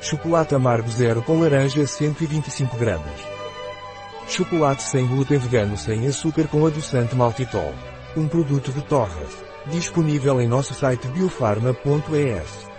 Chocolate amargo zero com laranja 125 gramas. Chocolate sem glúten vegano sem açúcar com adoçante maltitol. Um produto de Torres. Disponível em nosso site biofarma.es.